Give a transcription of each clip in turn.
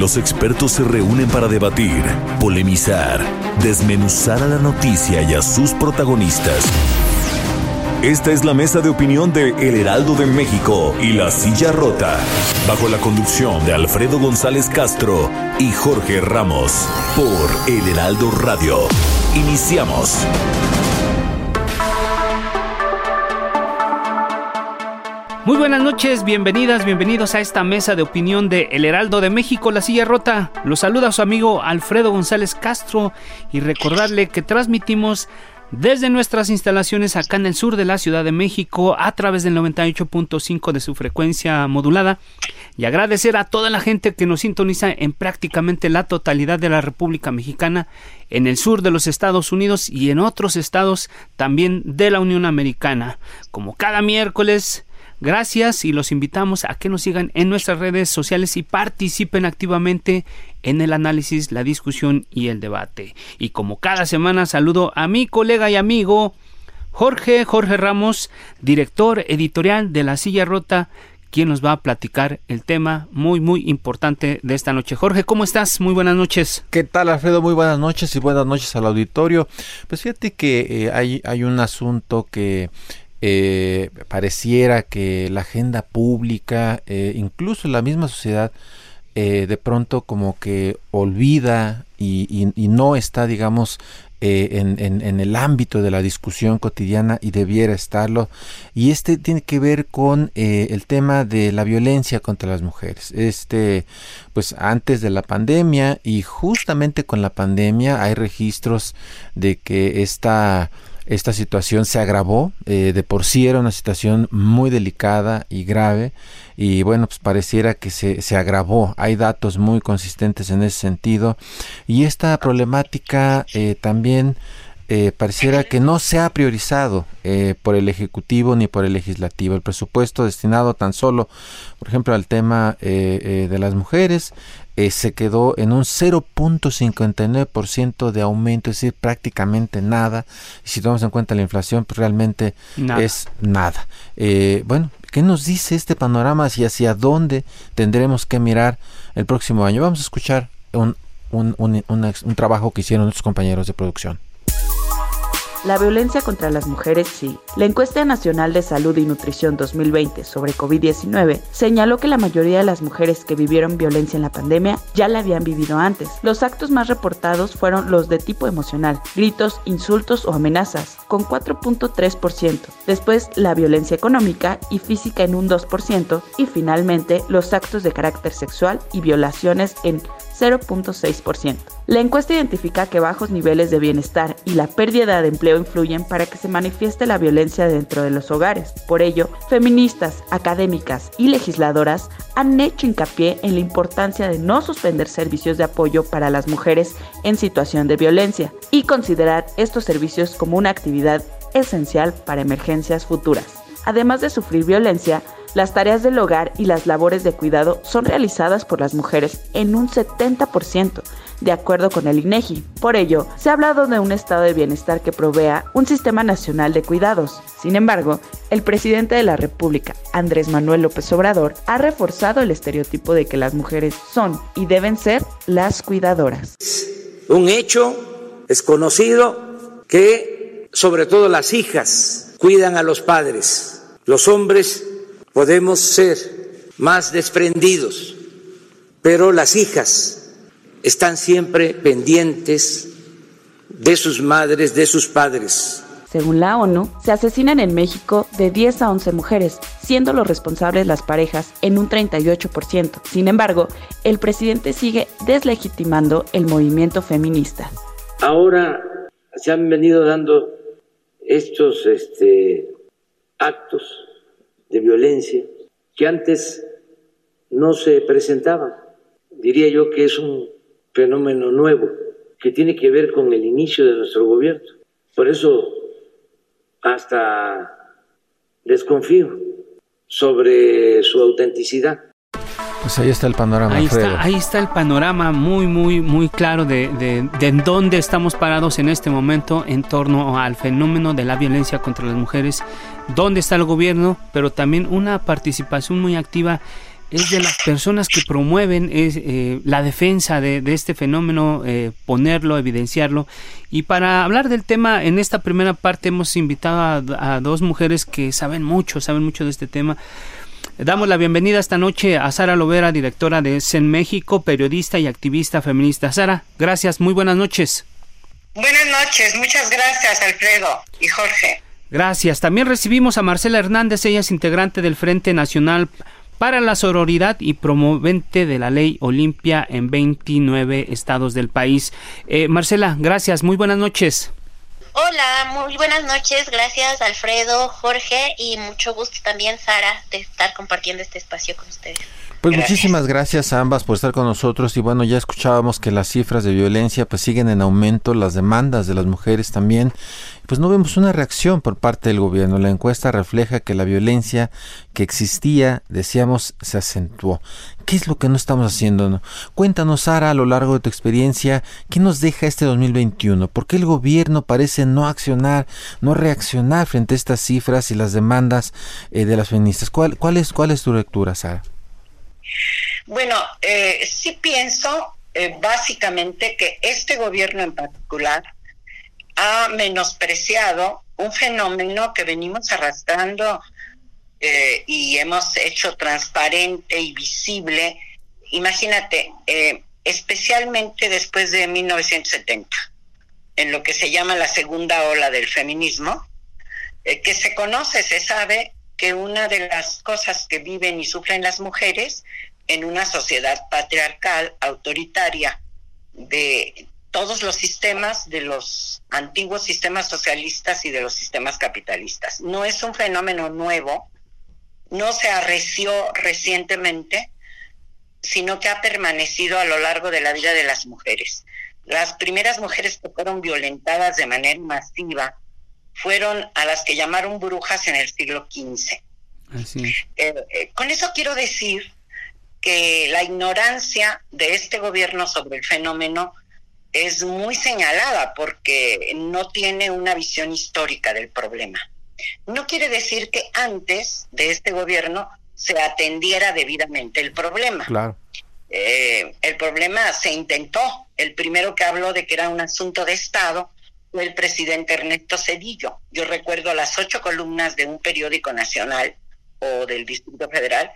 Los expertos se reúnen para debatir, polemizar, desmenuzar a la noticia y a sus protagonistas. Esta es la mesa de opinión de El Heraldo de México y La Silla Rota, bajo la conducción de Alfredo González Castro y Jorge Ramos, por El Heraldo Radio. Iniciamos. Muy buenas noches, bienvenidas, bienvenidos a esta mesa de opinión de El Heraldo de México, La Silla Rota. Los saluda su amigo Alfredo González Castro y recordarle que transmitimos desde nuestras instalaciones acá en el sur de la Ciudad de México a través del 98.5 de su frecuencia modulada y agradecer a toda la gente que nos sintoniza en prácticamente la totalidad de la República Mexicana, en el sur de los Estados Unidos y en otros estados también de la Unión Americana. Como cada miércoles Gracias y los invitamos a que nos sigan en nuestras redes sociales y participen activamente en el análisis, la discusión y el debate. Y como cada semana saludo a mi colega y amigo Jorge Jorge Ramos, director editorial de La Silla Rota, quien nos va a platicar el tema muy muy importante de esta noche. Jorge, ¿cómo estás? Muy buenas noches. ¿Qué tal, Alfredo? Muy buenas noches y buenas noches al auditorio. Pues fíjate que eh, hay, hay un asunto que eh, pareciera que la agenda pública, eh, incluso la misma sociedad, eh, de pronto como que olvida y, no está, digamos, en, en, el ámbito de la discusión cotidiana y debiera estarlo. Y este tiene que ver con el tema de la violencia contra las mujeres. Este, pues antes de la pandemia y justamente con la pandemia hay registros de que esta esta situación se agravó, eh, de por sí era una situación muy delicada y grave y bueno, pues pareciera que se, se agravó, hay datos muy consistentes en ese sentido y esta problemática eh, también eh, pareciera que no se ha priorizado por el Ejecutivo ni por el Legislativo. El presupuesto destinado tan solo, por ejemplo, al tema de las mujeres eh, se quedó en un 0.59% de aumento, es decir, prácticamente nada. Y si tomamos en cuenta la inflación, pues realmente es nada. Eh, bueno, ¿qué nos dice este panorama y hacia dónde tendremos que mirar el próximo año? Vamos a escuchar un, un, un, un trabajo que hicieron nuestros compañeros de producción. La violencia contra las mujeres sí. La encuesta nacional de salud y nutrición 2020 sobre COVID-19 señaló que la mayoría de las mujeres que vivieron violencia en la pandemia ya la habían vivido antes. Los actos más reportados fueron los de tipo emocional, gritos, insultos o amenazas, con 4.3%. Después la violencia económica y física en un 2% y finalmente los actos de carácter sexual y violaciones en 0.6%. La encuesta identifica que bajos niveles de bienestar y la pérdida de empleo influyen para que se manifieste la violencia dentro de los hogares. Por ello, feministas, académicas y legisladoras han hecho hincapié en la importancia de no suspender servicios de apoyo para las mujeres en situación de violencia y considerar estos servicios como una actividad esencial para emergencias futuras. Además de sufrir violencia, las tareas del hogar y las labores de cuidado son realizadas por las mujeres en un 70%, de acuerdo con el INEGI. Por ello, se ha hablado de un estado de bienestar que provea un sistema nacional de cuidados. Sin embargo, el presidente de la República, Andrés Manuel López Obrador, ha reforzado el estereotipo de que las mujeres son y deben ser las cuidadoras. Un hecho es conocido que sobre todo las hijas cuidan a los padres. Los hombres podemos ser más desprendidos, pero las hijas están siempre pendientes de sus madres, de sus padres. Según la ONU, se asesinan en México de 10 a 11 mujeres, siendo los responsables las parejas en un 38%. Sin embargo, el presidente sigue deslegitimando el movimiento feminista. Ahora se han venido dando estos este, actos de violencia que antes no se presentaban. Diría yo que es un fenómeno nuevo que tiene que ver con el inicio de nuestro gobierno. Por eso hasta desconfío sobre su autenticidad. Pues ahí está el panorama. Ahí está, ahí está el panorama muy, muy, muy claro de, de, de dónde estamos parados en este momento en torno al fenómeno de la violencia contra las mujeres, dónde está el gobierno, pero también una participación muy activa es de las personas que promueven es, eh, la defensa de, de este fenómeno, eh, ponerlo, evidenciarlo. Y para hablar del tema, en esta primera parte hemos invitado a, a, dos mujeres que saben mucho, saben mucho de este tema. Damos la bienvenida esta noche a Sara Lovera, directora de CEN México, periodista y activista feminista. Sara, gracias, muy buenas noches. Buenas noches, muchas gracias Alfredo y Jorge. Gracias. También recibimos a Marcela Hernández, ella es integrante del Frente Nacional para la sororidad y promovente de la ley Olimpia en 29 estados del país. Eh, Marcela, gracias, muy buenas noches. Hola, muy buenas noches, gracias Alfredo, Jorge y mucho gusto también Sara de estar compartiendo este espacio con ustedes. Pues gracias. muchísimas gracias a ambas por estar con nosotros y bueno, ya escuchábamos que las cifras de violencia pues siguen en aumento, las demandas de las mujeres también, pues no vemos una reacción por parte del gobierno. La encuesta refleja que la violencia que existía, decíamos, se acentuó. ¿Qué es lo que no estamos haciendo? Cuéntanos, Sara, a lo largo de tu experiencia, ¿qué nos deja este 2021? ¿Por qué el gobierno parece no accionar, no reaccionar frente a estas cifras y las demandas eh, de las feministas? ¿Cuál, cuál, es, ¿Cuál es tu lectura, Sara? Bueno, eh, sí pienso eh, básicamente que este gobierno en particular ha menospreciado un fenómeno que venimos arrastrando eh, y hemos hecho transparente y visible. Imagínate, eh, especialmente después de 1970, en lo que se llama la segunda ola del feminismo, que se conoce, se sabe que una de las cosas que viven y sufren las mujeres en una sociedad patriarcal, autoritaria, de todos los sistemas de los antiguos sistemas socialistas y de los sistemas capitalistas. No es un fenómeno nuevo, no se arreció recientemente, sino que ha permanecido a lo largo de la vida de las mujeres. Las primeras mujeres que fueron violentadas de manera masiva fueron a las que llamaron brujas en el siglo XV. Así. Eh, eh, con eso quiero decir que la ignorancia de este gobierno sobre el fenómeno es muy señalada porque no tiene una visión histórica del problema. No quiere decir que antes de este gobierno se atendiera debidamente el problema. Claro. Eh, el problema se intentó. El primero que habló de que era un asunto de Estado fue el presidente Ernesto Cedillo. Yo recuerdo las ocho columnas de un periódico nacional o del Distrito Federal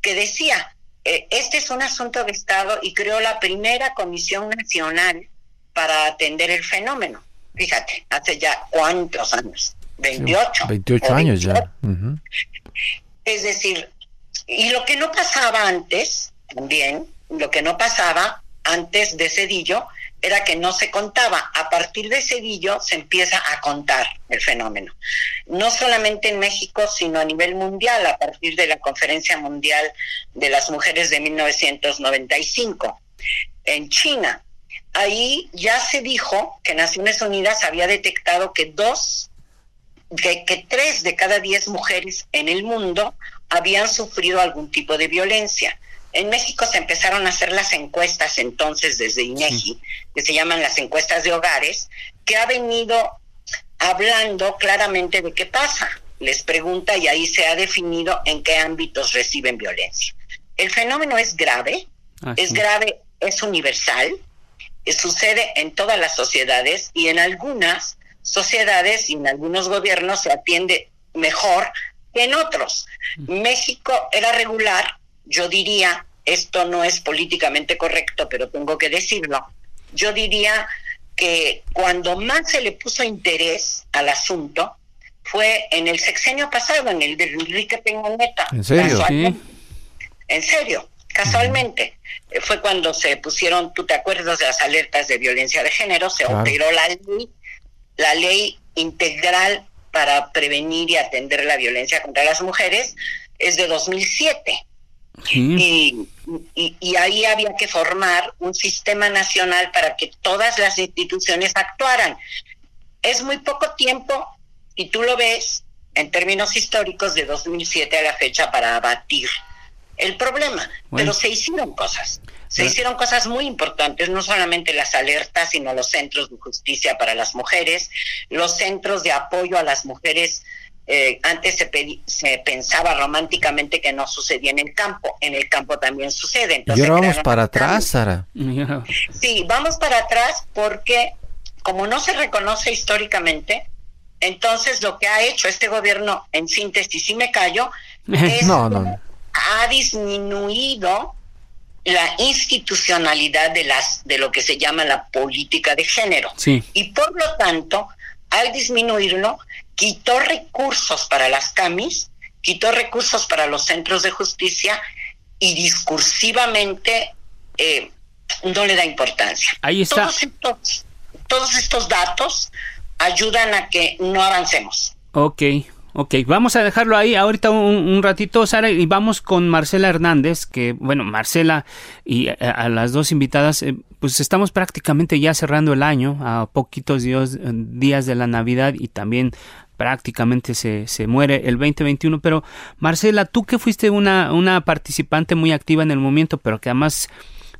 que decía, eh, este es un asunto de Estado y creó la primera Comisión Nacional para atender el fenómeno. Fíjate, hace ya cuántos años, 28. 28 años ya. Uh -huh. Es decir, y lo que no pasaba antes, también, lo que no pasaba antes de Cedillo, era que no se contaba. A partir de Cedillo se empieza a contar el fenómeno. No solamente en México, sino a nivel mundial, a partir de la Conferencia Mundial de las Mujeres de 1995. En China, ahí ya se dijo que Naciones Unidas había detectado que dos, que, tres de cada diez mujeres en el mundo habían sufrido algún tipo de violencia. En México se empezaron a hacer las encuestas entonces desde INEGI, que se llaman las encuestas de hogares, que ha venido hablando claramente de qué pasa. Les pregunta y ahí se ha definido en qué ámbitos reciben violencia. El fenómeno es grave, ah, es grave, es universal, sucede en todas las sociedades y en algunas sociedades y en algunos gobiernos se atiende mejor que en otros. México era regular, yo diría, esto no es políticamente correcto, pero tengo que decirlo, yo diría que cuando más se le puso interés al asunto fue en el sexenio pasado, en el de Enrique Peña Nieto. ¿En serio? Sí. En serio, casualmente. Uh -huh. Fue cuando se pusieron, tú te acuerdas de las alertas de violencia de género, se claro. alteró la ley, la ley integral para prevenir y atender la violencia contra las mujeres, es de 2007. Y, y, ahí había que formar un sistema nacional para que todas las instituciones actuaran. Es muy poco tiempo, y tú lo ves en términos históricos de 2007 a la fecha para abatir el problema, pero se hicieron cosas. Se hicieron cosas muy importantes, no solamente las alertas, sino los centros de justicia para las mujeres, los centros de apoyo a las mujeres. Eh, antes se, se, pensaba románticamente que no sucedía en el campo, en el campo también sucede. Entonces, y ahora vamos para atrás, Sara. Sí, vamos para atrás porque como no se reconoce históricamente, entonces lo que ha hecho este gobierno, en síntesis, si me callo, es no, no. ha disminuido la institucionalidad de las de lo que se llama la política de género. Y por lo tanto, al disminuirlo, quitó recursos para las CAMIS, quitó recursos para los centros de justicia y discursivamente eh, no le da importancia. Ahí está. Todos estos, todos estos datos ayudan a que no avancemos. Ok, Ok, vamos a dejarlo ahí ahorita un, ratito, Sara, y vamos con Marcela Hernández, que, bueno, Marcela y a, las dos invitadas, eh, pues estamos prácticamente ya cerrando el año, a poquitos días, días de la Navidad y también prácticamente se, se, muere el 2021. Pero Marcela, tú que fuiste una, una participante muy activa en el momento, pero que además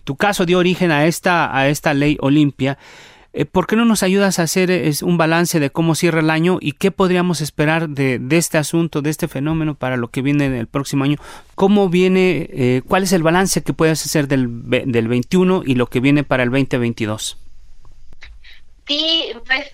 tu caso dio origen a esta, a esta ley Olimpia, ¿Por qué no nos ayudas a hacer eh, un balance de cómo cierra el año y qué podríamos esperar de, este asunto, de este fenómeno para lo que viene el próximo año? ¿Cómo viene, eh, cuál es el balance que puedes hacer del, del 21 y lo que viene para el 2022? Sí, pues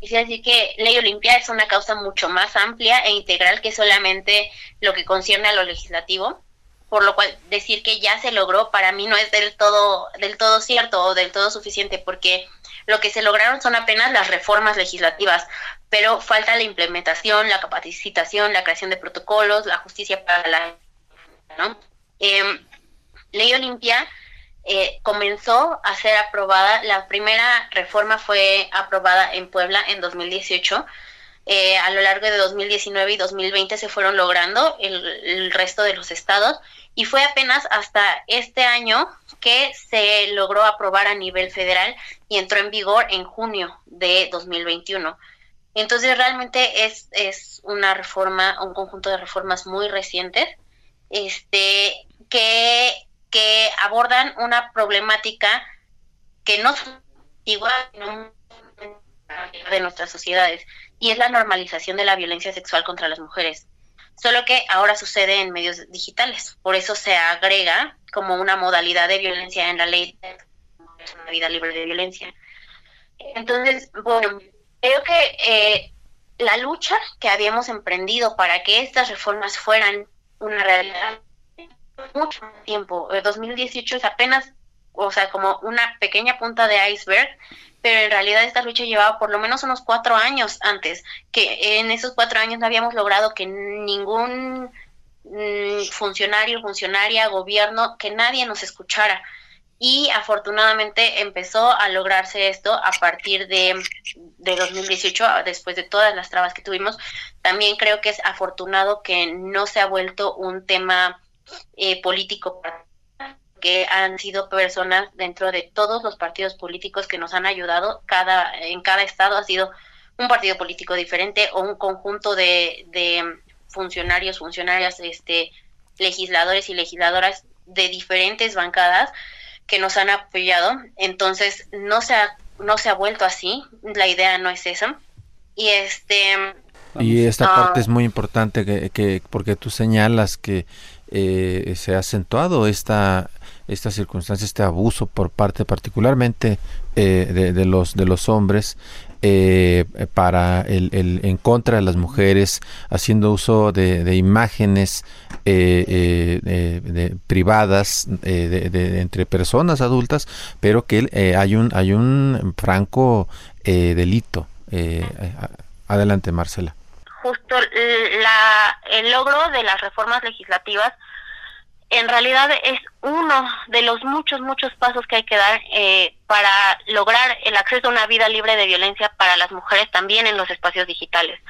quisiera decir que Ley Olimpia es una causa mucho más amplia e integral que solamente lo que concierne a lo legislativo por lo cual decir que ya se logró para mí no es del todo del todo cierto o del todo suficiente porque lo que se lograron son apenas las reformas legislativas, pero falta la implementación, la capacitación, la creación de protocolos, la justicia para la ¿no? Em, Ley Olimpia eh, comenzó a ser aprobada, la primera reforma fue aprobada en Puebla en 2018 eh, a lo largo de 2019 y 2020 se fueron logrando el, resto de los estados y fue apenas hasta este año que se logró aprobar a nivel federal y entró en vigor en junio de 2021. Entonces realmente es, es una reforma, un conjunto de reformas muy recientes, este, que, que abordan una problemática que no es igual de nuestras sociedades y es la normalización de la violencia sexual contra las mujeres. Solo que ahora sucede en medios digitales, por eso se agrega como una modalidad de violencia en la ley de una vida libre de violencia. Entonces, bueno, creo que eh, la lucha que habíamos emprendido para que estas reformas fueran una realidad mucho tiempo. El 2018 es apenas, o sea, como una pequeña punta de iceberg pero en realidad esta lucha llevaba por lo menos unos cuatro años antes, que en esos cuatro años no habíamos logrado que ningún mm, funcionario, funcionaria, gobierno, que nadie nos escuchara. Y afortunadamente empezó a lograrse esto a partir de, de 2018, después de todas las trabas que tuvimos. También creo que es afortunado que no se ha vuelto un tema eh, político que han sido personas dentro de todos los partidos políticos que nos han ayudado. Cada, en cada estado ha sido un partido político diferente o un conjunto de, de funcionarios, funcionarias, este, legisladores y legisladoras de diferentes bancadas que nos han apoyado. Entonces, no se ha, no se ha vuelto así. La idea no es esa. Y este. Y esta ah, parte es muy importante que, que porque tú señalas que eh, se ha acentuado esta esta circunstancia, este abuso por parte particularmente eh, de, los de los hombres eh, para el, en contra de las mujeres, haciendo uso de, imágenes eh, privadas entre personas adultas, pero que hay un hay un franco delito. adelante, Marcela. Justo la, el logro de las reformas legislativas en realidad es uno de los muchos, muchos pasos que hay que dar eh, para lograr el acceso a una vida libre de violencia para las mujeres también en los espacios digitales.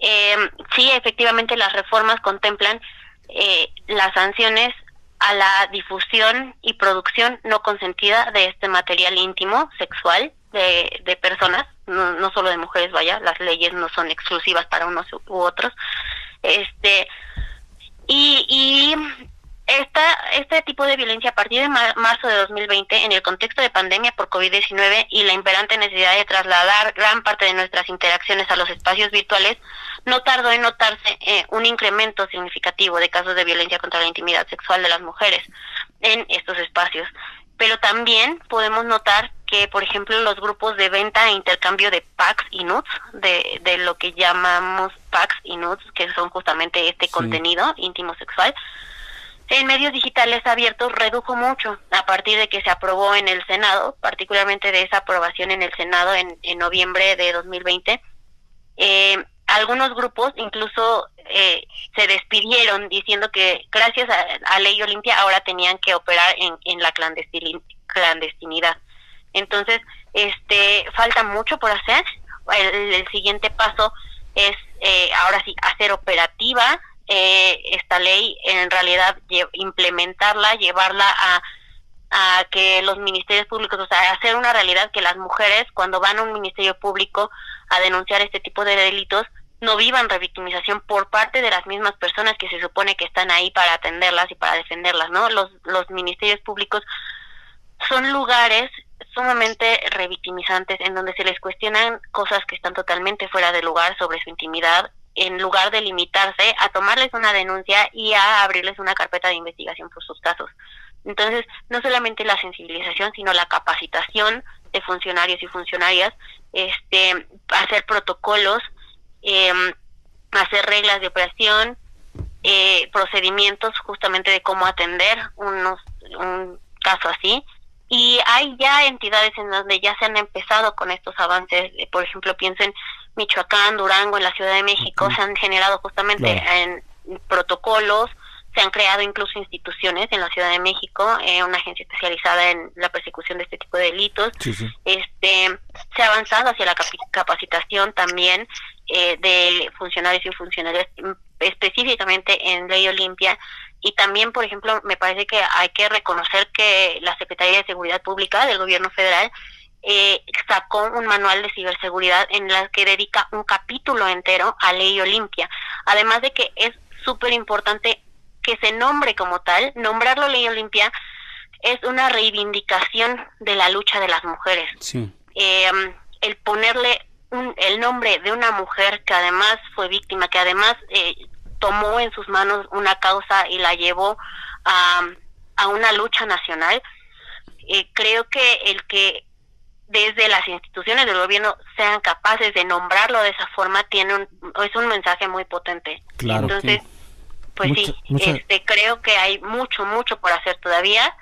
Eh, sí, efectivamente las reformas contemplan eh, las sanciones a la difusión y producción no consentida de este material íntimo sexual de, de personas, no, no solo de mujeres, vaya, las leyes no son exclusivas para unos u otros. Este, y, y esta, este tipo de violencia a partir de marzo de 2020, en el contexto de pandemia por COVID-19 y la imperante necesidad de trasladar gran parte de nuestras interacciones a los espacios virtuales, no tardó en notarse eh, un incremento significativo de casos de violencia contra la intimidad sexual de las mujeres en estos espacios. Pero también podemos notar que, por ejemplo, los grupos de venta e intercambio de packs y nudes, de, de lo que llamamos packs y nudes, que son justamente este contenido íntimo sexual, en medios digitales abiertos redujo mucho a partir de que se aprobó en el Senado, particularmente de esa aprobación en el Senado en, en noviembre de 2020. Eh, algunos grupos incluso eh, se despidieron diciendo que gracias a, Ley Olimpia ahora tenían que operar en, en la clandestinidad. Entonces, este, falta mucho por hacer. El, el siguiente paso es eh, ahora sí hacer operativa eh, esta ley, en realidad implementarla, llevarla a, a que los ministerios públicos, o sea, hacer una realidad que las mujeres cuando van a un ministerio público a denunciar este tipo de delitos no vivan revictimización por parte de las mismas personas que se supone que están ahí para atenderlas y para defenderlas, ¿no? Los, los ministerios públicos son lugares sumamente revictimizantes en donde se les cuestionan cosas que están totalmente fuera de lugar sobre su intimidad en lugar de limitarse a tomarles una denuncia y a abrirles una carpeta de investigación por sus casos. Entonces, no solamente la sensibilización, sino la capacitación de funcionarios y funcionarias, este, hacer protocolos, em, hacer reglas de operación, eh, procedimientos justamente de cómo atender unos, un caso así. Y hay ya entidades en donde ya se han empezado con estos avances, por ejemplo, piensen Michoacán, Durango, en la Ciudad de México, se han generado justamente en protocolos, se han creado incluso instituciones en la Ciudad de México, eh, una agencia especializada en la persecución de este tipo de delitos. Este, se ha avanzado hacia la capacitación también eh, de funcionarios y funcionarias mm, específicamente en Ley Olimpia. Y también, por ejemplo, me parece que hay que reconocer que la Secretaría de Seguridad Pública del Gobierno Federal eh, sacó un manual de ciberseguridad en la que dedica un capítulo entero a Ley Olimpia. Además de que es súper importante que se nombre como tal, nombrarlo Ley Olimpia es una reivindicación de la lucha de las mujeres. Eh, el ponerle el nombre de una mujer que además fue víctima, que además eh, tomó en sus manos una causa y la llevó a, a una lucha nacional, eh, creo que el que desde las instituciones del gobierno sean capaces de nombrarlo de esa forma tiene un, es un mensaje muy potente. Entonces, pues sí, este creo que hay mucho mucho por hacer todavía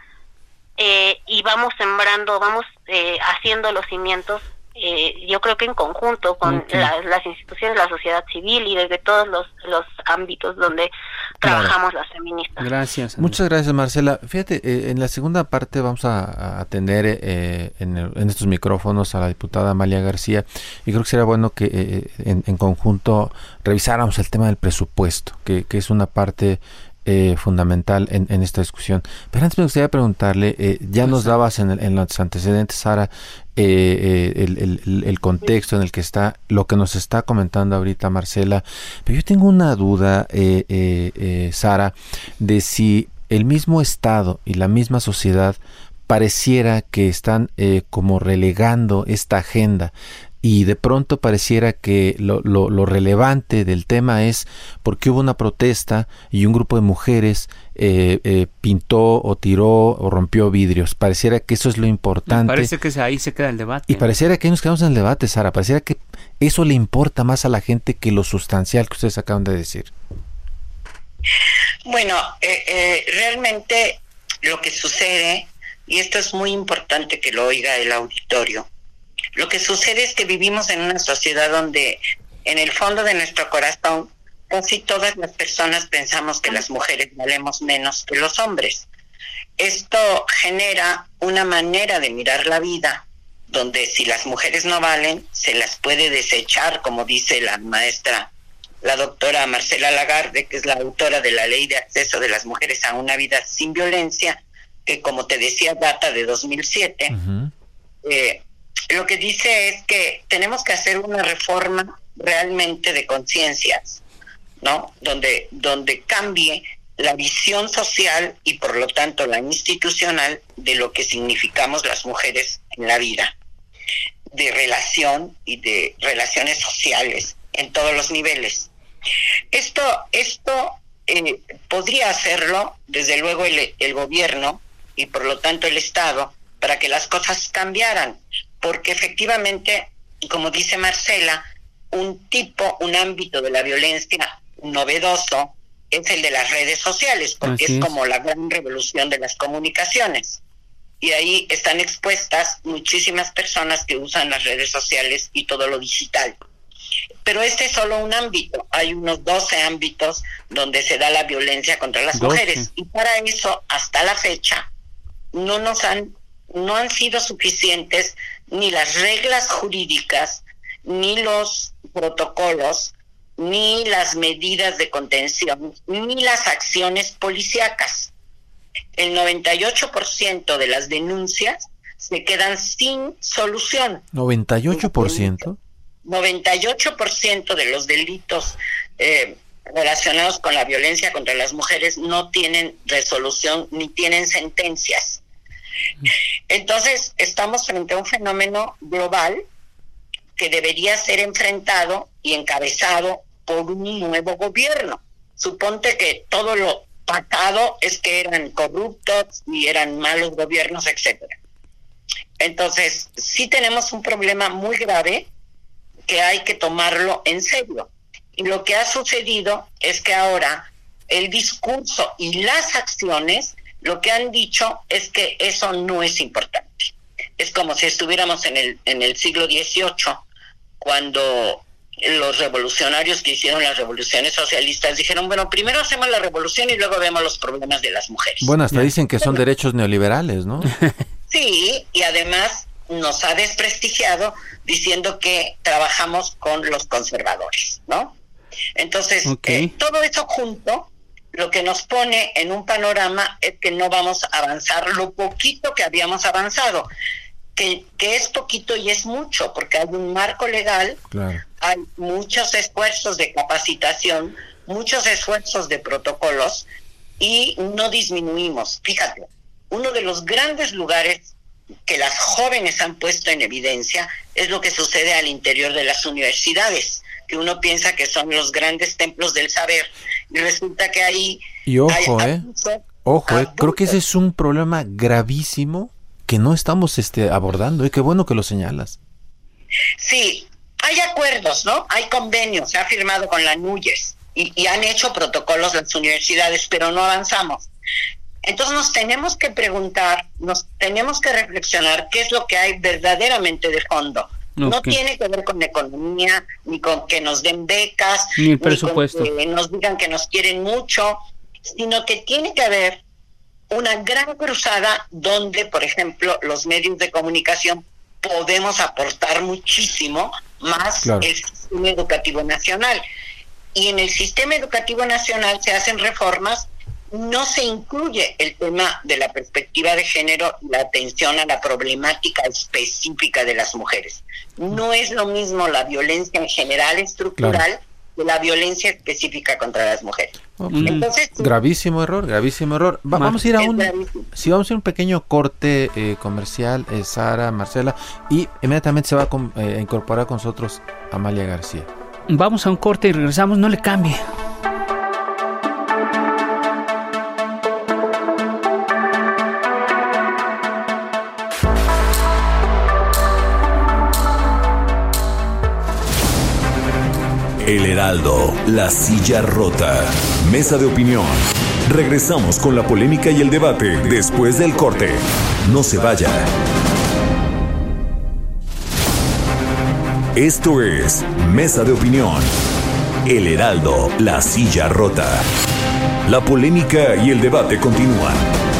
eh, y vamos sembrando, vamos eh, haciendo los cimientos eh, yo creo que en conjunto con las instituciones de la sociedad civil y desde todos los, los ámbitos donde trabajamos las feministas. Gracias. Muchas gracias, Marcela. Fíjate, eh, en la segunda parte vamos a atender eh, en, en, estos micrófonos a la diputada Amalia García y creo que sería bueno que en, en, conjunto revisáramos el tema del presupuesto, que, que es una parte eh, fundamental en, en, esta discusión. Pero antes me gustaría preguntarle, eh, ya nos dabas en, en, los antecedentes, Sara, eh, el, el, el, contexto en el que está, lo que nos está comentando ahorita Marcela, pero yo tengo una duda, Sara, de si el mismo Estado y la misma sociedad pareciera que están como relegando esta agenda y de pronto pareciera que lo, lo, relevante del tema es porque hubo una protesta y un grupo de mujeres eh, eh, pintó o tiró o rompió vidrios. Pareciera que eso es lo importante. parece que ahí se queda el debate. Y pareciera que ahí nos quedamos en el debate, Sara. Pareciera que eso le importa más a la gente que lo sustancial que ustedes acaban de decir. Bueno, eh, realmente lo que sucede, y esto es muy importante que lo oiga el auditorio, lo que sucede es que vivimos en una sociedad donde en el fondo de nuestro corazón casi todas las personas pensamos que las mujeres valemos menos que los hombres. Esto genera una manera de mirar la vida donde si las mujeres no valen, se las puede desechar, como dice la maestra la doctora Marcela Lagarde, que es la autora de la Ley de Acceso de las Mujeres a una Vida sin Violencia, que como te decía data de 2007, eh, lo que dice es que tenemos que hacer una reforma realmente de conciencias, ¿no? Donde, donde cambie la visión social y por lo tanto la institucional de lo que significamos las mujeres en la vida, de relación y de relaciones sociales en todos los niveles. Esto, esto eh, podría hacerlo, desde luego, el, el gobierno y por lo tanto el Estado, para que las cosas cambiaran, porque efectivamente, como dice Marcela, un tipo, un ámbito de la violencia novedoso es el de las redes sociales, porque es como la gran revolución de las comunicaciones. Y ahí están expuestas muchísimas personas que usan las redes sociales y todo lo digital. Pero este es solo un ámbito, hay unos 12 ámbitos donde se da la violencia contra las mujeres y para eso hasta la fecha no nos han no han sido suficientes ni las reglas jurídicas ni los protocolos ni las medidas de contención ni las acciones policíacas. El 98% de las denuncias se quedan sin solución. 98%. 98% de los delitos eh, relacionados con la violencia contra las mujeres no tienen resolución ni tienen sentencias. Entonces, estamos frente a un fenómeno global que debería ser enfrentado y encabezado por un nuevo gobierno. Suponte que todo lo pasado es que eran corruptos y eran malos gobiernos, etcétera. Entonces, sí tenemos un problema muy grave que hay que tomarlo en serio. Y lo que ha sucedido es que ahora el discurso y las acciones lo que han dicho es que eso no es importante. Es como si estuviéramos en el, en el siglo XVIII, cuando los revolucionarios que hicieron las revoluciones socialistas dijeron, bueno, primero hacemos la revolución y luego vemos los problemas de las mujeres. Bueno, hasta dicen que son derechos neoliberales, ¿no? sí, y además nos ha desprestigiado diciendo que trabajamos con los conservadores, ¿no? Entonces, eh, todo eso junto lo que nos pone en un panorama es que no vamos a avanzar lo poquito que habíamos avanzado, que, que es poquito y es mucho, porque hay un marco legal, hay muchos esfuerzos de capacitación, muchos esfuerzos de protocolos y no disminuimos. Fíjate, uno de los grandes lugares que las jóvenes han puesto en evidencia es lo que sucede al interior de las universidades, que uno piensa que son los grandes templos del saber, y resulta que ahí... Y ojo, eh, ojo, eh, creo que ese es un problema gravísimo que no estamos este, abordando, y qué bueno que lo señalas. Sí, hay acuerdos, ¿no? Hay convenios, se ha firmado con la NUYES y, y han hecho protocolos las universidades, pero no avanzamos. Entonces nos tenemos que preguntar, nos tenemos que reflexionar qué es lo que hay verdaderamente de fondo. No tiene que ver con economía, ni con que nos den becas, ni, presupuesto. que nos digan que nos quieren mucho, sino que tiene que haber una gran cruzada donde, por ejemplo, los medios de comunicación podemos aportar muchísimo más el sistema educativo nacional. Y en el sistema educativo nacional se hacen reformas no se incluye el tema de la perspectiva de género y la atención a la problemática específica de las mujeres. No es lo mismo la violencia en general estructural que la violencia específica contra las mujeres. Entonces, gravísimo error, gravísimo error. vamos a ir a un, si vamos a ir un pequeño corte eh, comercial, eh, Sara, Marcela, y inmediatamente se va a, eh, a incorporar con nosotros Amalia García. Vamos a un corte y regresamos, no le cambie. El Heraldo, la silla rota. Mesa de opinión. Regresamos con la polémica y el debate después del corte. No se vaya. Esto es Mesa de opinión. El Heraldo, la silla rota. La polémica y el debate continúan.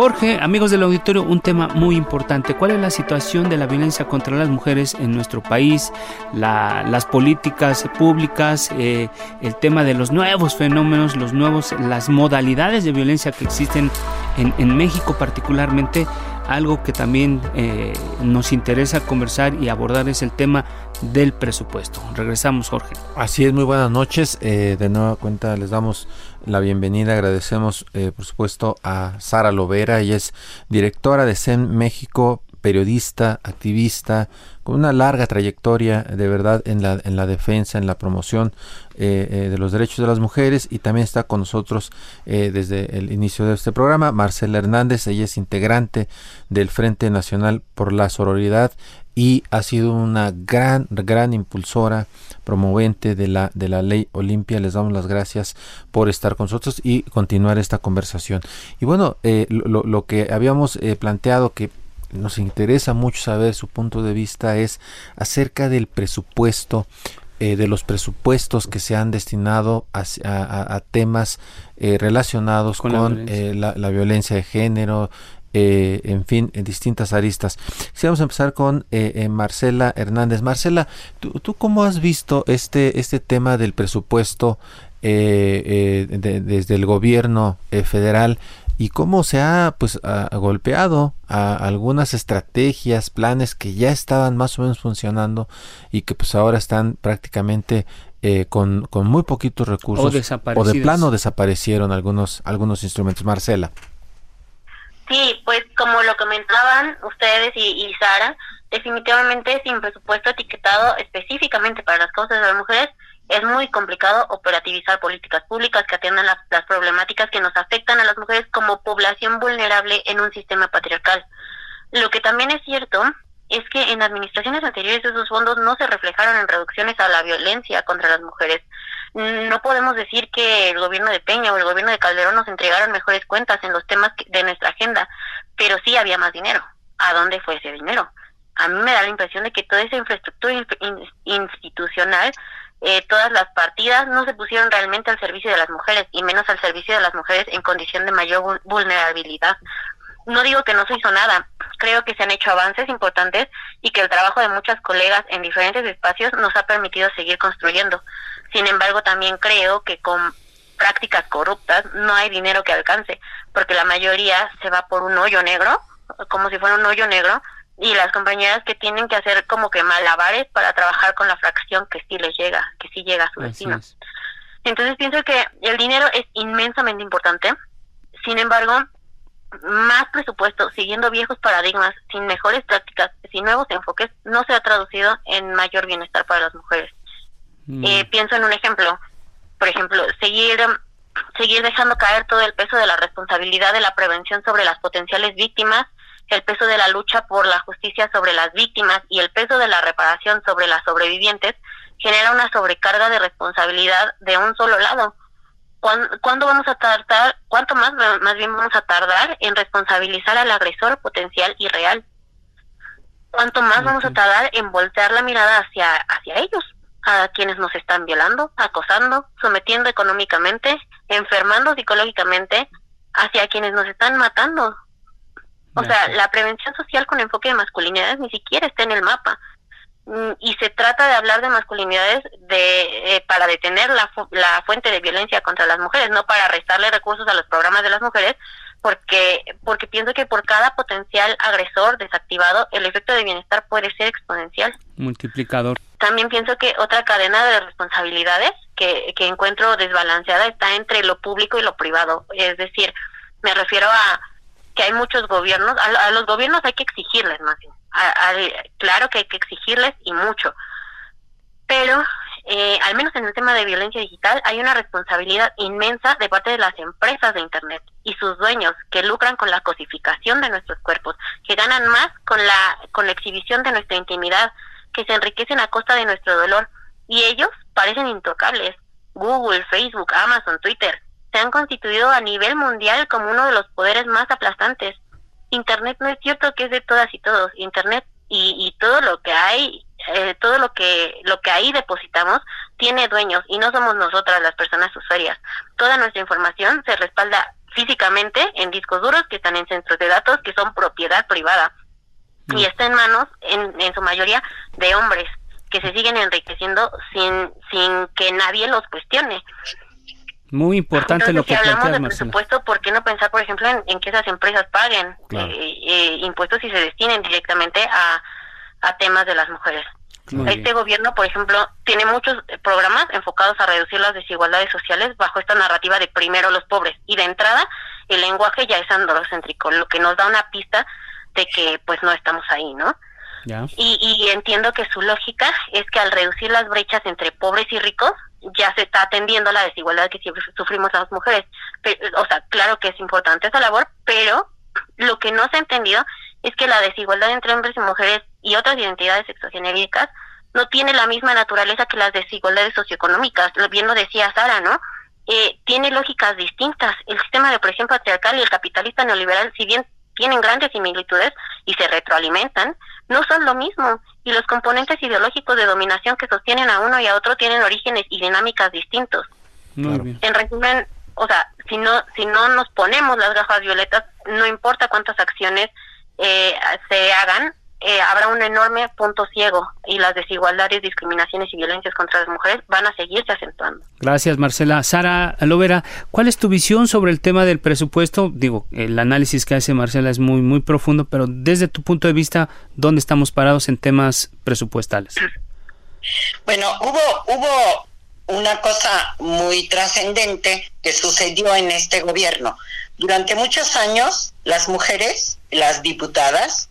Jorge, amigos del auditorio, un tema muy importante. ¿Cuál es la situación de la violencia contra las mujeres en nuestro país? las políticas públicas, eh, el tema de los nuevos fenómenos, los nuevos, las modalidades de violencia que existen en, en México particularmente algo que también eh, nos interesa conversar y abordar es el tema del presupuesto. Regresamos, Jorge. Así es, muy buenas noches. Eh, de nueva cuenta les damos la bienvenida. Agradecemos, eh, por supuesto, a Sara Lovera. Ella es directora de CEN México, periodista, activista, con una larga trayectoria de verdad en la, en la defensa, en la promoción eh, eh, de los derechos de las mujeres y también está con nosotros eh, desde el inicio de este programa Marcela Hernández, ella es integrante del Frente Nacional por la Sororidad y ha sido una gran, gran impulsora, promovente de la, de la ley Olimpia. Les damos las gracias por estar con nosotros y continuar esta conversación. Y bueno, lo, lo, que habíamos planteado que nos interesa mucho saber su punto de vista es acerca del presupuesto eh, de los presupuestos que se han destinado a, temas eh, relacionados con, la, violencia. de género, eh, en fin, en distintas aristas. Quisiéramos empezar con Marcela Hernández. Marcela, ¿tú, cómo has visto este, este tema del presupuesto desde el gobierno federal? y cómo se ha pues golpeado a algunas estrategias, planes que ya estaban más o menos funcionando y que pues ahora están prácticamente eh, con, con, muy poquitos recursos o, de plano desaparecieron algunos algunos instrumentos. Marcela. Sí, pues como lo comentaban ustedes y, y Sara, definitivamente sin presupuesto etiquetado específicamente para las causas de las mujeres, es muy complicado operativizar políticas públicas que atiendan las, problemáticas que nos afectan a las mujeres como población vulnerable en un sistema patriarcal. Lo que también es cierto es que en administraciones anteriores esos fondos no se reflejaron en reducciones a la violencia contra las mujeres. No podemos decir que el gobierno de Peña o el gobierno de Calderón nos entregaron mejores cuentas en los temas de nuestra agenda, pero sí había más dinero. ¿A dónde fue ese dinero? A mí me da la impresión de que toda esa infraestructura institucional eh, todas las partidas no se pusieron realmente al servicio de las mujeres y menos al servicio de las mujeres en condición de mayor vulnerabilidad. No digo que no se hizo nada, creo que se han hecho avances importantes y que el trabajo de muchas colegas en diferentes espacios nos ha permitido seguir construyendo. Sin embargo, también creo que con prácticas corruptas no hay dinero que alcance, porque la mayoría se va por un hoyo negro, como si fuera un hoyo negro, y las compañeras que tienen que hacer como que malabares para trabajar con la fracción que sí les llega, que sí llega a su destino. Entonces pienso que el dinero es inmensamente importante, sin embargo, más presupuesto, siguiendo viejos paradigmas, sin mejores prácticas, sin nuevos enfoques, no se ha traducido en mayor bienestar para las mujeres. Mm. Eh, pienso en un ejemplo, por ejemplo, seguir seguir dejando caer todo el peso de la responsabilidad de la prevención sobre las potenciales víctimas el peso de la lucha por la justicia sobre las víctimas y el peso de la reparación sobre las sobrevivientes genera una sobrecarga de responsabilidad de un solo lado. ¿Cuándo, vamos a tardar, cuánto más, más bien vamos a tardar en responsabilizar al agresor potencial y real? ¿Cuánto más vamos a tardar en voltear la mirada hacia, hacia ellos, a quienes nos están violando, acosando, sometiendo económicamente, enfermando psicológicamente, hacia quienes nos están matando, o sea, la prevención social con enfoque de masculinidades ni siquiera está en el mapa. Mm, y se trata de hablar de masculinidades de eh, para detener la, la fuente de violencia contra las mujeres, no para restarle recursos a los programas de las mujeres, porque porque pienso que por cada potencial agresor desactivado, el efecto de bienestar puede ser exponencial. Multiplicador. También pienso que otra cadena de responsabilidades que, que encuentro desbalanceada está entre lo público y lo privado. Es decir, me refiero a que hay muchos gobiernos, a, los gobiernos hay que exigirles más bien, claro que hay que exigirles y mucho, pero eh, al menos en el tema de violencia digital hay una responsabilidad inmensa de parte de las empresas de Internet y sus dueños que lucran con la cosificación de nuestros cuerpos, que ganan más con la, con la exhibición de nuestra intimidad, que se enriquecen a costa de nuestro dolor y ellos parecen intocables. Google, Facebook, Amazon, Twitter, se han constituido a nivel mundial como uno de los poderes más aplastantes. Internet no es cierto que es de todas y todos. Internet y, y todo lo que hay, eh, todo lo que lo que ahí depositamos tiene dueños y no somos nosotras las personas usuarias. Toda nuestra información se respalda físicamente en discos duros que están en centros de datos que son propiedad privada y está en manos, en, en su mayoría, de hombres que se siguen enriqueciendo sin, sin que nadie los cuestione. Muy importante lo que si hablamos de presupuesto, ¿por qué no pensar, por ejemplo, en, que esas empresas paguen eh, eh, impuestos y se destinen directamente a, a temas de las mujeres? este gobierno, por ejemplo, tiene muchos programas enfocados a reducir las desigualdades sociales bajo esta narrativa de primero los pobres. Y de entrada, el lenguaje ya es androcéntrico, lo que nos da una pista de que pues no estamos ahí, ¿no? Y, y entiendo que su lógica es que al reducir las brechas entre pobres y ricos, ya se está atendiendo la desigualdad que sufrimos las mujeres. o sea, claro que es importante esa labor, pero lo que no se ha entendido es que la desigualdad entre hombres y mujeres y otras identidades sexogenéricas no tiene la misma naturaleza que las desigualdades socioeconómicas. Bien lo decía Sara, ¿no? Eh, tiene lógicas distintas. El sistema de opresión patriarcal y el capitalista neoliberal, si bien tienen grandes similitudes y se retroalimentan, no son lo mismo. Y los componentes ideológicos de dominación que sostienen a uno y a otro tienen orígenes y dinámicas distintos. En resumen, o sea, si no, si no nos ponemos las gafas violetas, no importa cuántas acciones eh, se hagan, eh, habrá un enorme punto ciego y las desigualdades, discriminaciones y violencias contra las mujeres van a seguirse acentuando. Gracias, Marcela. Sara Lovera, ¿cuál es tu visión sobre el tema del presupuesto? Digo, el análisis que hace Marcela es muy, muy profundo, pero desde tu punto de vista, ¿dónde estamos parados en temas presupuestales? Bueno, hubo, hubo una cosa muy trascendente que sucedió en este gobierno. Durante muchos años, las mujeres, las diputadas,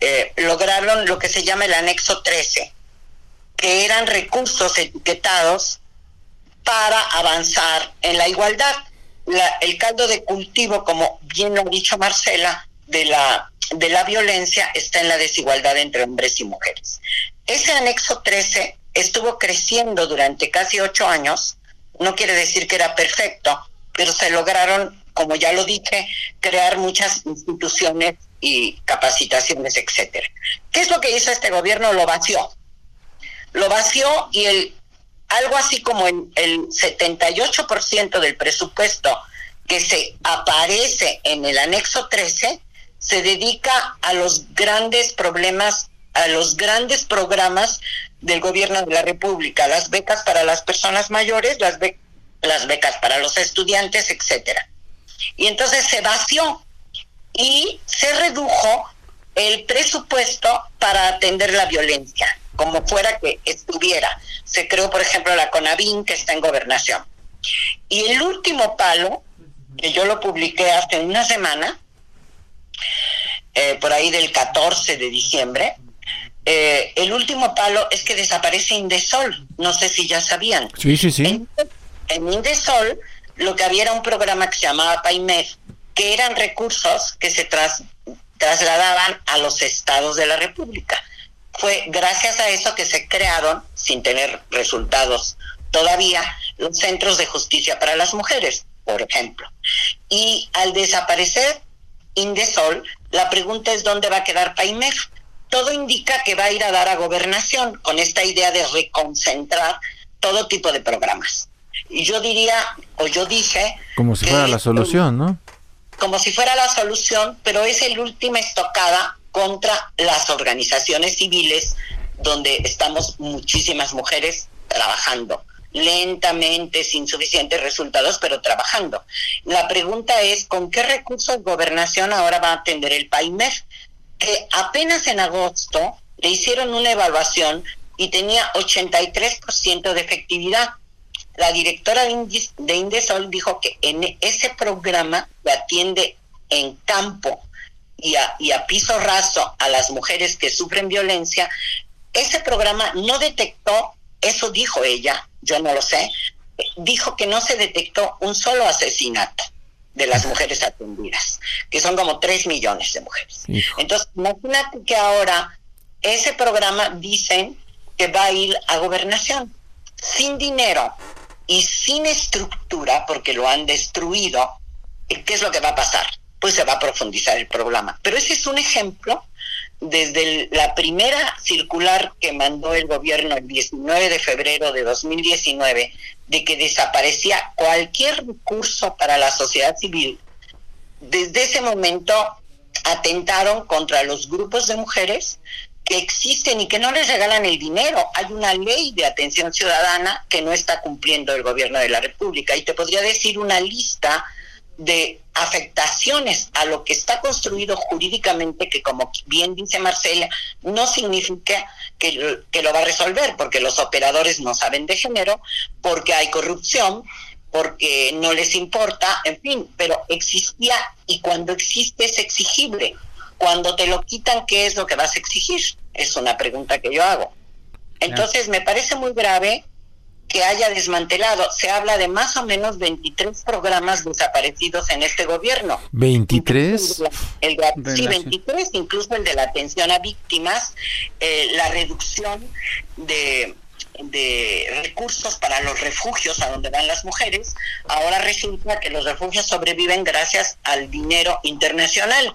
eh, lograron lo que se llama el anexo 13, que eran recursos etiquetados para avanzar en la igualdad. el caldo de cultivo, como bien lo ha dicho Marcela, de la, de la violencia está en la desigualdad entre hombres y mujeres. Ese anexo 13 estuvo creciendo durante casi ocho años, no quiere decir que era perfecto, pero se lograron, como ya lo dije, crear muchas instituciones y capacitaciones, etcétera. ¿Qué es lo que hizo este gobierno? Lo vació. Lo vació y el algo así como el, el 78% del presupuesto que se aparece en el anexo 13 se dedica a los grandes problemas, a los grandes programas del gobierno de la República, las becas para las personas mayores, las, las becas para los estudiantes, etcétera. Y entonces se vació y se redujo el presupuesto para atender la violencia, como fuera que estuviera. Se creó, por ejemplo, la CONAVIN, que está en gobernación. Y el último palo, que yo lo publiqué hace una semana, eh, por ahí del 14 de diciembre, eh, el último palo es que desaparece Indesol. No sé si ya sabían. Sí, sí, sí. En, en Indesol lo que había era un programa que se llamaba PAIMED, que eran recursos que se trasladaban a los estados de la República. Fue gracias a eso que se crearon, sin tener resultados todavía, los centros de justicia para las mujeres, por ejemplo. Y al desaparecer Indesol, la pregunta es dónde va a quedar Paimer. Todo indica que va a ir a dar a gobernación con esta idea de reconcentrar todo tipo de programas. Y yo diría, o yo dije... Como si fuera la solución, ¿no? Como si fuera la solución, pero es el última estocada contra las organizaciones civiles donde estamos muchísimas mujeres trabajando lentamente, sin suficientes resultados, pero trabajando. La pregunta es, ¿con qué recursos gobernación ahora va a atender el PAIMER? Que apenas en agosto le hicieron una evaluación y tenía 83% de efectividad la directora de Indesol dijo que en ese programa que atiende en campo y a, piso raso a las mujeres que sufren violencia, ese programa no detectó, eso dijo ella, yo no lo sé, dijo que no se detectó un solo asesinato de las mujeres atendidas, que son como 3 millones de mujeres. Entonces, imagínate que ahora ese programa dicen que va a ir a gobernación sin dinero, y sin estructura, porque lo han destruido, ¿qué es lo que va a pasar? Pues se va a profundizar el problema. Pero ese es un ejemplo desde la primera circular que mandó el gobierno el 19 de febrero de 2019 de que desaparecía cualquier recurso para la sociedad civil desde ese momento atentaron contra los grupos de mujeres que existen y que no les regalan el dinero. Hay una ley de atención ciudadana que no está cumpliendo el gobierno de la República y te podría decir una lista de afectaciones a lo que está construido jurídicamente, que como bien dice Marcela, no significa que, que lo va a resolver, porque los operadores no saben de género, porque hay corrupción, porque no les importa, en fin, pero existía y cuando existe es exigible. Cuando te lo quitan, ¿qué es lo que vas a exigir? Es una pregunta que yo hago. Entonces, me parece muy grave que haya desmantelado. Se habla de más o menos 23 programas desaparecidos en este gobierno. ¿23? El, sí, 23, incluso el de la atención a víctimas, eh, la reducción de de recursos para los refugios a donde van las mujeres, ahora resulta que los refugios sobreviven gracias al dinero internacional.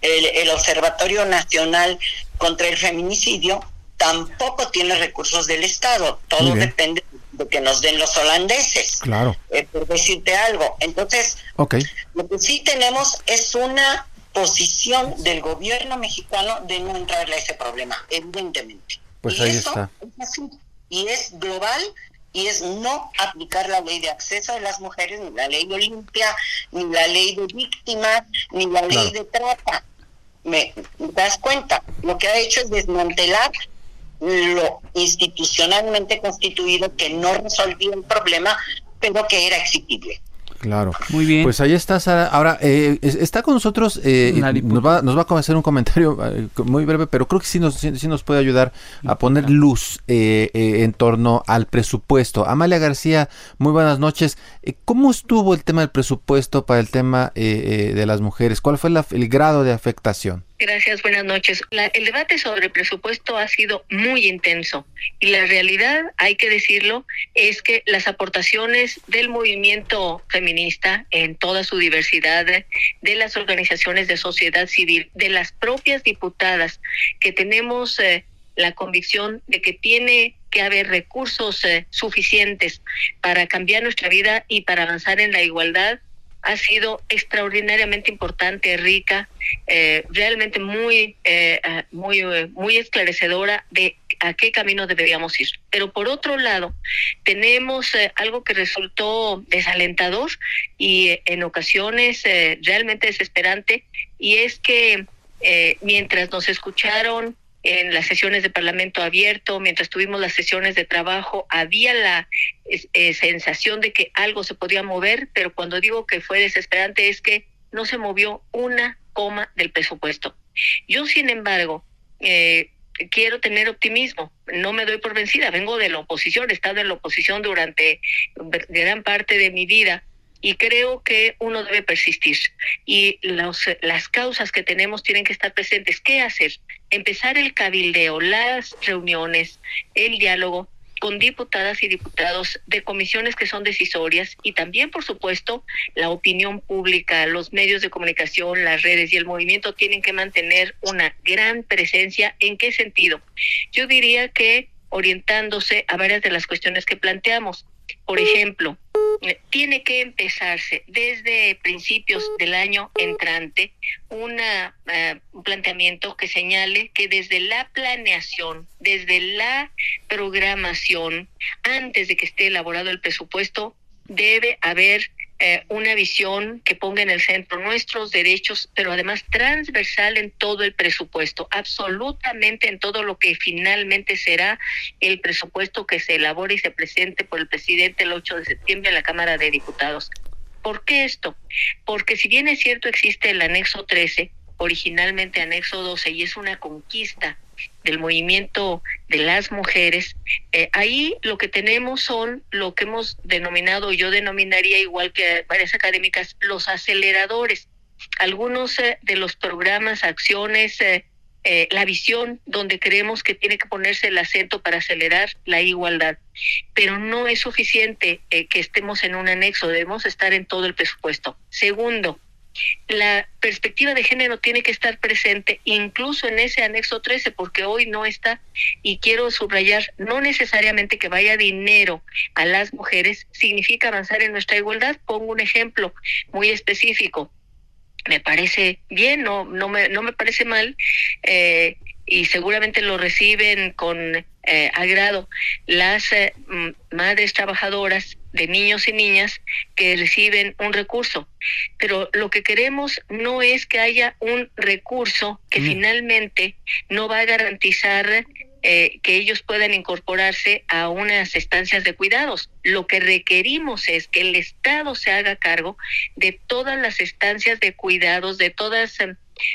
El, Observatorio Nacional contra el Feminicidio tampoco tiene recursos del Estado, todo depende de que nos den los holandeses. Claro. Eh, por decirte algo. Entonces, lo que sí tenemos es una posición del gobierno mexicano de no entrarle a ese problema, evidentemente. Pues ahí está. y es global y es no aplicar la ley de acceso de las mujeres, ni la ley de Olimpia, ni la ley de víctimas, ni la ley de trata. ¿Me das cuenta? Lo que ha hecho es desmantelar lo institucionalmente constituido que no resolvía el problema, pero que era exigible. Claro. Muy bien. Pues ahí está Sara. Ahora, eh, está con nosotros, eh, nos, va, nos va a hacer un comentario eh, muy breve, pero creo que sí nos, sí, nos puede ayudar a poner luz en torno al presupuesto. Amalia García, muy buenas noches. ¿Cómo estuvo el tema del presupuesto para el tema de las mujeres? ¿Cuál fue el grado de afectación? Gracias, buenas noches. el debate sobre presupuesto ha sido muy intenso y la realidad, hay que decirlo, es que las aportaciones del movimiento feminista en toda su diversidad, de las organizaciones de sociedad civil, de las propias diputadas, que tenemos eh, la convicción de que tiene que haber recursos eh, suficientes para cambiar nuestra vida y para avanzar en la igualdad, ha sido extraordinariamente importante, rica, eh, realmente muy, eh, eh, muy, muy esclarecedora de a qué camino deberíamos ir. Pero por otro lado, tenemos algo que resultó desalentador y en ocasiones realmente desesperante, y es que mientras nos escucharon en las sesiones de Parlamento abierto, mientras tuvimos las sesiones de trabajo, había la eh, sensación de que algo se podía mover, pero cuando digo que fue desesperante es que no se movió una coma del presupuesto. Yo, sin embargo, eh, quiero tener optimismo, no me doy por vencida, vengo de la oposición, he estado en la oposición durante gran parte de mi vida y creo que uno debe persistir y los, las causas que tenemos tienen que estar presentes. ¿Qué hacer? Empezar el cabildeo, las reuniones, el diálogo con diputadas y diputados de comisiones que son decisorias y también, por supuesto, la opinión pública, los medios de comunicación, las redes y el movimiento tienen que mantener una gran presencia. ¿En qué sentido? Yo diría que orientándose a varias de las cuestiones que planteamos. Por ejemplo, tiene que empezarse desde principios del año entrante una, eh, un planteamiento que señale que desde la planeación, desde la programación, antes de que esté elaborado el presupuesto, debe haber eh, una visión que ponga en el centro nuestros derechos, pero además transversal en todo el presupuesto, absolutamente en todo lo que finalmente será el presupuesto que se elabore y se presente por el presidente el 8 de septiembre en la Cámara de Diputados. ¿Por qué esto? Porque si bien es cierto existe el anexo 13, originalmente anexo 12, y es una conquista del movimiento de las mujeres, eh, ahí lo que tenemos son lo que hemos denominado, yo denominaría igual que varias académicas, los aceleradores. Algunos eh, de los programas, acciones, eh, la visión donde creemos que tiene que ponerse el acento para acelerar la igualdad. Pero no es suficiente que estemos en un anexo, debemos estar en todo el presupuesto. Segundo, la perspectiva de género tiene que estar presente incluso en ese anexo 13 porque hoy no está y quiero subrayar no necesariamente que vaya dinero a las mujeres significa avanzar en nuestra igualdad pongo un ejemplo muy específico me parece bien, no, no, me, no me parece mal. Eh, y seguramente lo reciben con eh, agrado las eh, madres trabajadoras de niños y niñas que reciben un recurso. Pero lo que queremos no es que haya un recurso que finalmente no va a garantizar eh, que ellos puedan incorporarse a unas estancias de cuidados. Lo que requerimos es que el Estado se haga cargo de todas las estancias de cuidados, de todas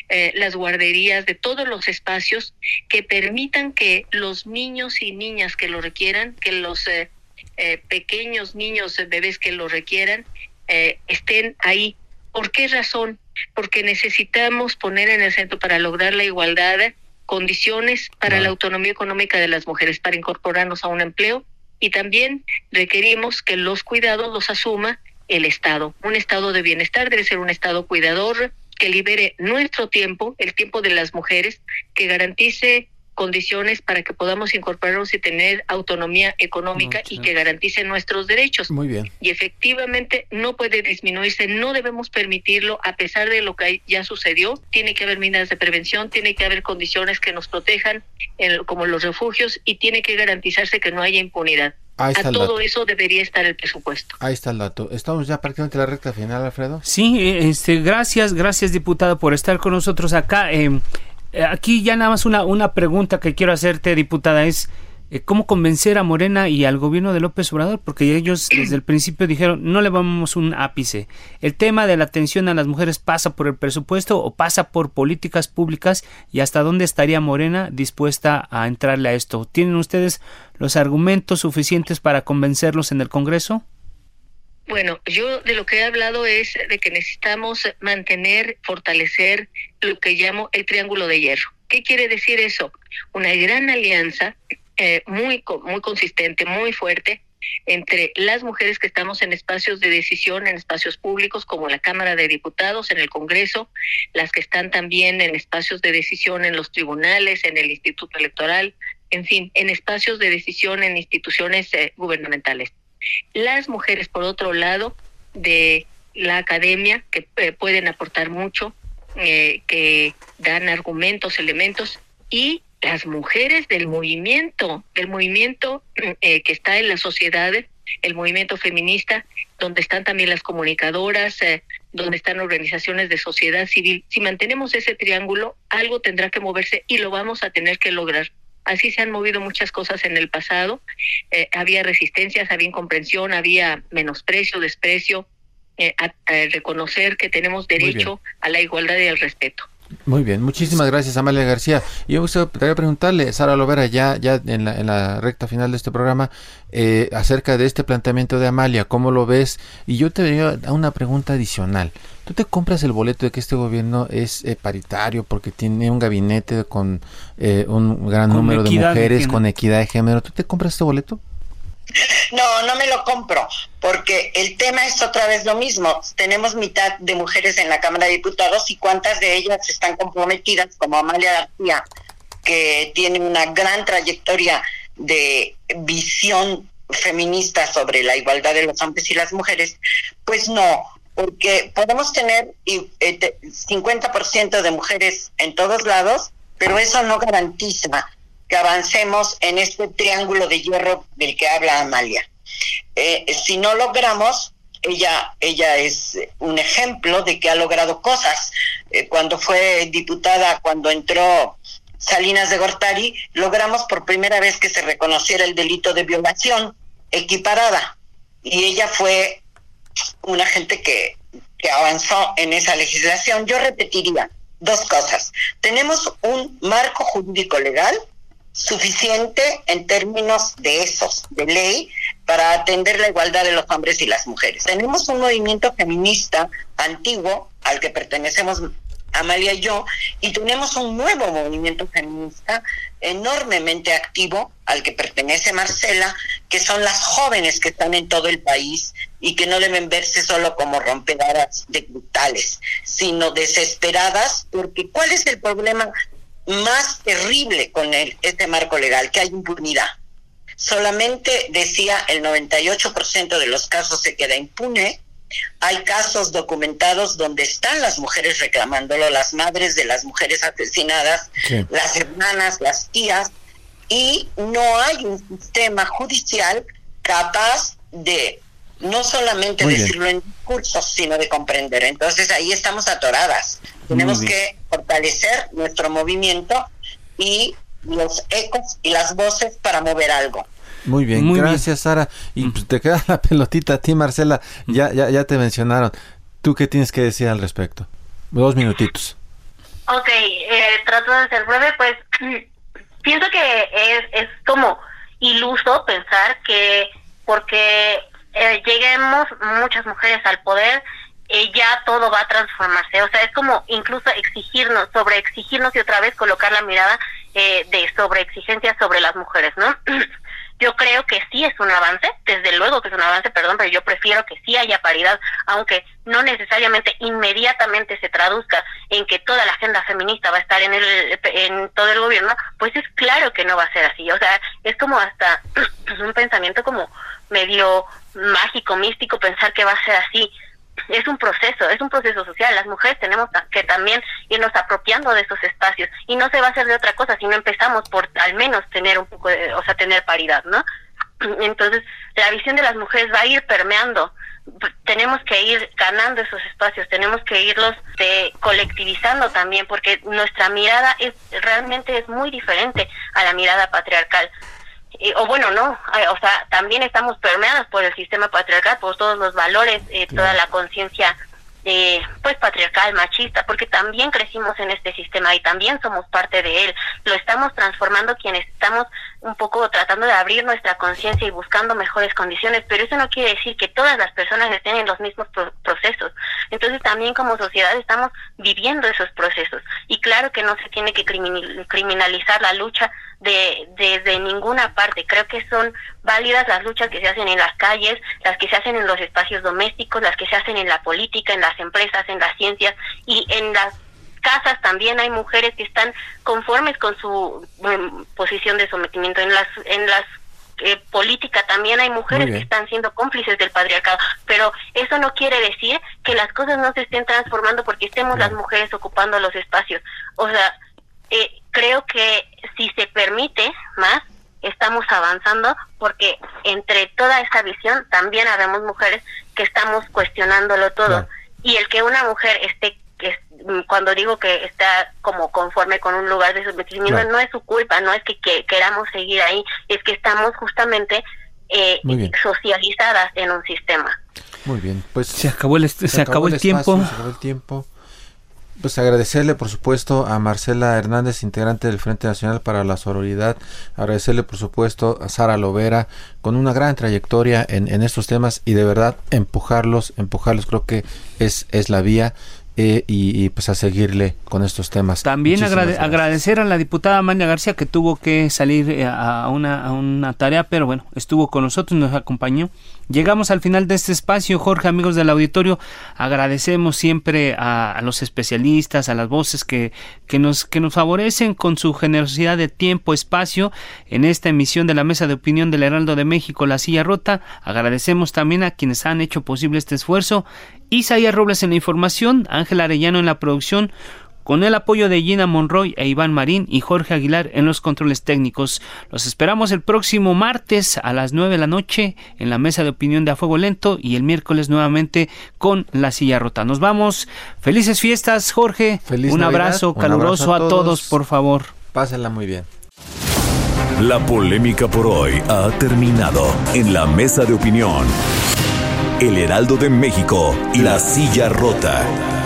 eh, las guarderías, de todos los espacios que permitan que los niños y niñas que lo requieran, que los eh, pequeños niños, bebés que lo requieran, estén ahí. ¿Por qué razón? Porque necesitamos poner en el centro para lograr la igualdad condiciones para la autonomía económica de las mujeres, para incorporarnos a un empleo y también requerimos que los cuidados los asuma el Estado. Un Estado de bienestar debe ser un Estado cuidador que libere nuestro tiempo, el tiempo de las mujeres, que garantice condiciones para que podamos incorporarnos y tener autonomía económica y que garantice nuestros derechos. Muy bien. Y efectivamente no puede disminuirse, no debemos permitirlo a pesar de lo que ya sucedió. Tiene que haber medidas de prevención, tiene que haber condiciones que nos protejan, como los refugios, y tiene que garantizarse que no haya impunidad. a todo eso debería estar el presupuesto. Ahí está el dato. Estamos ya prácticamente en la recta final, Alfredo. Sí, este, gracias, gracias diputado por estar con nosotros acá. Eh, eh, aquí ya nada más una, una pregunta que quiero hacerte, diputada, es eh, cómo convencer a Morena y al gobierno de López Obrador, porque ellos desde el principio dijeron no le vamos un ápice. El tema de la atención a las mujeres pasa por el presupuesto o pasa por políticas públicas y hasta dónde estaría Morena dispuesta a entrarle a esto. ¿Tienen ustedes los argumentos suficientes para convencerlos en el Congreso? Bueno, yo de lo que he hablado es de que necesitamos mantener, fortalecer lo que llamo el triángulo de hierro. ¿Qué quiere decir eso? Una gran alianza eh, muy, muy consistente, muy fuerte entre las mujeres que estamos en espacios de decisión, en espacios públicos como la Cámara de Diputados, en el Congreso, las que están también en espacios de decisión en los tribunales, en el Instituto Electoral, en fin, en espacios de decisión en instituciones eh, gubernamentales. Las mujeres, por otro lado, de la academia, que eh, pueden aportar mucho, eh, que dan argumentos, elementos, y las mujeres del movimiento, del movimiento eh, que está en la sociedad, el movimiento feminista, donde están también las comunicadoras, donde están organizaciones de sociedad civil. Si mantenemos ese triángulo, algo tendrá que moverse y lo vamos a tener que lograr. Así se han movido muchas cosas en el pasado. Eh, había resistencias, había incomprensión, había menosprecio, desprecio, eh, a, reconocer que tenemos derecho a la igualdad y al respeto. Muy bien, muchísimas gracias Amalia García. Yo me gustaría preguntarle, Sara Lovera, ya, ya en, la, en la recta final de este programa, eh, acerca de este planteamiento de Amalia, ¿cómo lo ves? Y yo te venía a una pregunta adicional. ¿Tú te compras el boleto de que este gobierno es eh, paritario porque tiene un gabinete con eh, un gran número de mujeres con equidad de género? ¿Tú te compras este boleto? No, no me lo compro, porque el tema es otra vez lo mismo. Tenemos mitad de mujeres en la Cámara de Diputados y cuántas de ellas están comprometidas, como Amalia García, que tiene una gran trayectoria de visión feminista sobre la igualdad de los hombres y las mujeres, pues no, porque podemos tener 50% eh, de mujeres en todos lados, pero eso no garantiza que avancemos en este triángulo de hierro del que habla Amalia. Eh, si no logramos, ella, ella es un ejemplo de que ha logrado cosas. Eh, cuando fue diputada, cuando entró Salinas de Gortari, logramos por primera vez que se reconociera el delito de violación equiparada. Y ella fue una gente que, que avanzó en esa legislación. Yo repetiría dos cosas. Tenemos un marco jurídico legal suficiente en términos de esos, de ley, para atender la igualdad de los hombres y las mujeres. Tenemos un movimiento feminista antiguo al que pertenecemos Amalia y yo, y tenemos un nuevo movimiento feminista enormemente activo al que pertenece Marcela, que son las jóvenes que están en todo el país y que no deben verse solo como rompedoras de brutales, sino desesperadas, porque ¿cuál es el problema más terrible con el, este marco legal, que hay impunidad. Solamente decía el 98% de los casos se queda impune Hay casos documentados donde están las mujeres reclamándolo, las madres de las mujeres asesinadas, las hermanas, las tías, y no hay un sistema judicial capaz de no solamente decirlo en discursos, sino de comprender. Entonces ahí estamos atoradas. Tenemos que fortalecer nuestro movimiento y los ecos y las voces para mover algo. Muy bien, gracias Sara. Y pues, te queda la pelotita a ti, Marcela. Ya, ya, ya te mencionaron. ¿Tú qué tienes que decir al respecto? Dos minutitos. Ok, eh, trato de ser breve, pues pienso que es, es como iluso pensar que porque eh, lleguemos muchas mujeres al poder, eh, ya todo va a transformarse. O sea, es como incluso exigirnos, sobre exigirnos y otra vez colocar la mirada eh, de sobre exigencia sobre las mujeres, ¿no? Yo creo que sí es un avance, desde luego que es un avance, perdón, pero yo prefiero que sí haya paridad, aunque no necesariamente inmediatamente se traduzca en que toda la agenda feminista va a estar en el en todo el gobierno, pues es claro que no va a ser así. O sea, es como hasta un pensamiento como medio mágico, místico pensar que va a ser así es un proceso, es un proceso social. Las mujeres tenemos que también irnos apropiando de esos espacios y no se va a hacer de otra cosa si no empezamos por al menos tener un poco de, o sea, tener paridad, ¿no? Entonces, la visión de las mujeres va a ir permeando. Tenemos que ir ganando esos espacios, tenemos que irlos de, colectivizando también, porque nuestra mirada es realmente es muy diferente a la mirada patriarcal o bueno, no, o sea, también estamos permeados por el sistema patriarcal, por todos los valores, eh, toda la conciencia eh, pues patriarcal, machista, porque también crecimos en este sistema y también somos parte de él. Lo estamos transformando quienes estamos un poco tratando de abrir nuestra conciencia y buscando mejores condiciones, pero eso no quiere decir que todas las personas estén en los mismos procesos. Entonces también como sociedad estamos viviendo esos procesos y claro que no se tiene que criminalizar la lucha de desde ninguna parte. Creo que son válidas las luchas que se hacen en las calles, las que se hacen en los espacios domésticos, las que se hacen en la política, en las empresas, en las ciencias y en las casas también hay mujeres que están conformes con su em, posición de sometimiento en las en las eh, política también hay mujeres que están siendo cómplices del patriarcado, pero eso no quiere decir que las cosas no se estén transformando porque estemos las mujeres ocupando los espacios. O sea, eh, creo que si se permite más, estamos avanzando porque entre toda esta visión también habemos mujeres que estamos cuestionándolo todo. Y el que una mujer esté cuando digo que está como conforme con un lugar de sometimiento, no es su culpa, no es que, queramos seguir ahí, es que estamos justamente eh, socializadas en un sistema. Muy bien, pues se acabó el, se, acabó, el, tiempo. Se acabó el tiempo. Pues agradecerle, por supuesto, a Marcela Hernández, integrante del Frente Nacional para la Sororidad. Agradecerle, por supuesto, a Sara Lovera, con una gran trayectoria en, en estos temas y de verdad empujarlos, empujarlos, creo que es, es la vía. Eh, y, pues a seguirle con estos temas. También agradecer a la diputada Amanda García que tuvo que salir eh, a una, a una tarea, pero bueno, estuvo con nosotros, nos acompañó. Llegamos al final de este espacio, Jorge, amigos del auditorio. Agradecemos siempre a, los especialistas, a las voces que, que, nos, que nos favorecen con su generosidad de tiempo, espacio en esta emisión de la Mesa de Opinión del Heraldo de México, La Silla Rota. Agradecemos también a quienes han hecho posible este esfuerzo Isaías Robles en la información, Ángel Arellano en la producción, con el apoyo de Gina Monroy e Iván Marín y Jorge Aguilar en los controles técnicos. Los esperamos el próximo martes a las 9 de la noche en la mesa de opinión de A Fuego Lento y el miércoles nuevamente con La Silla Rota. Nos vamos. Felices fiestas, Jorge. Feliz un abrazo caluroso a todos, por favor. Pásenla muy bien. La polémica por hoy ha terminado en la mesa de opinión. El Heraldo de México y La Silla Rota.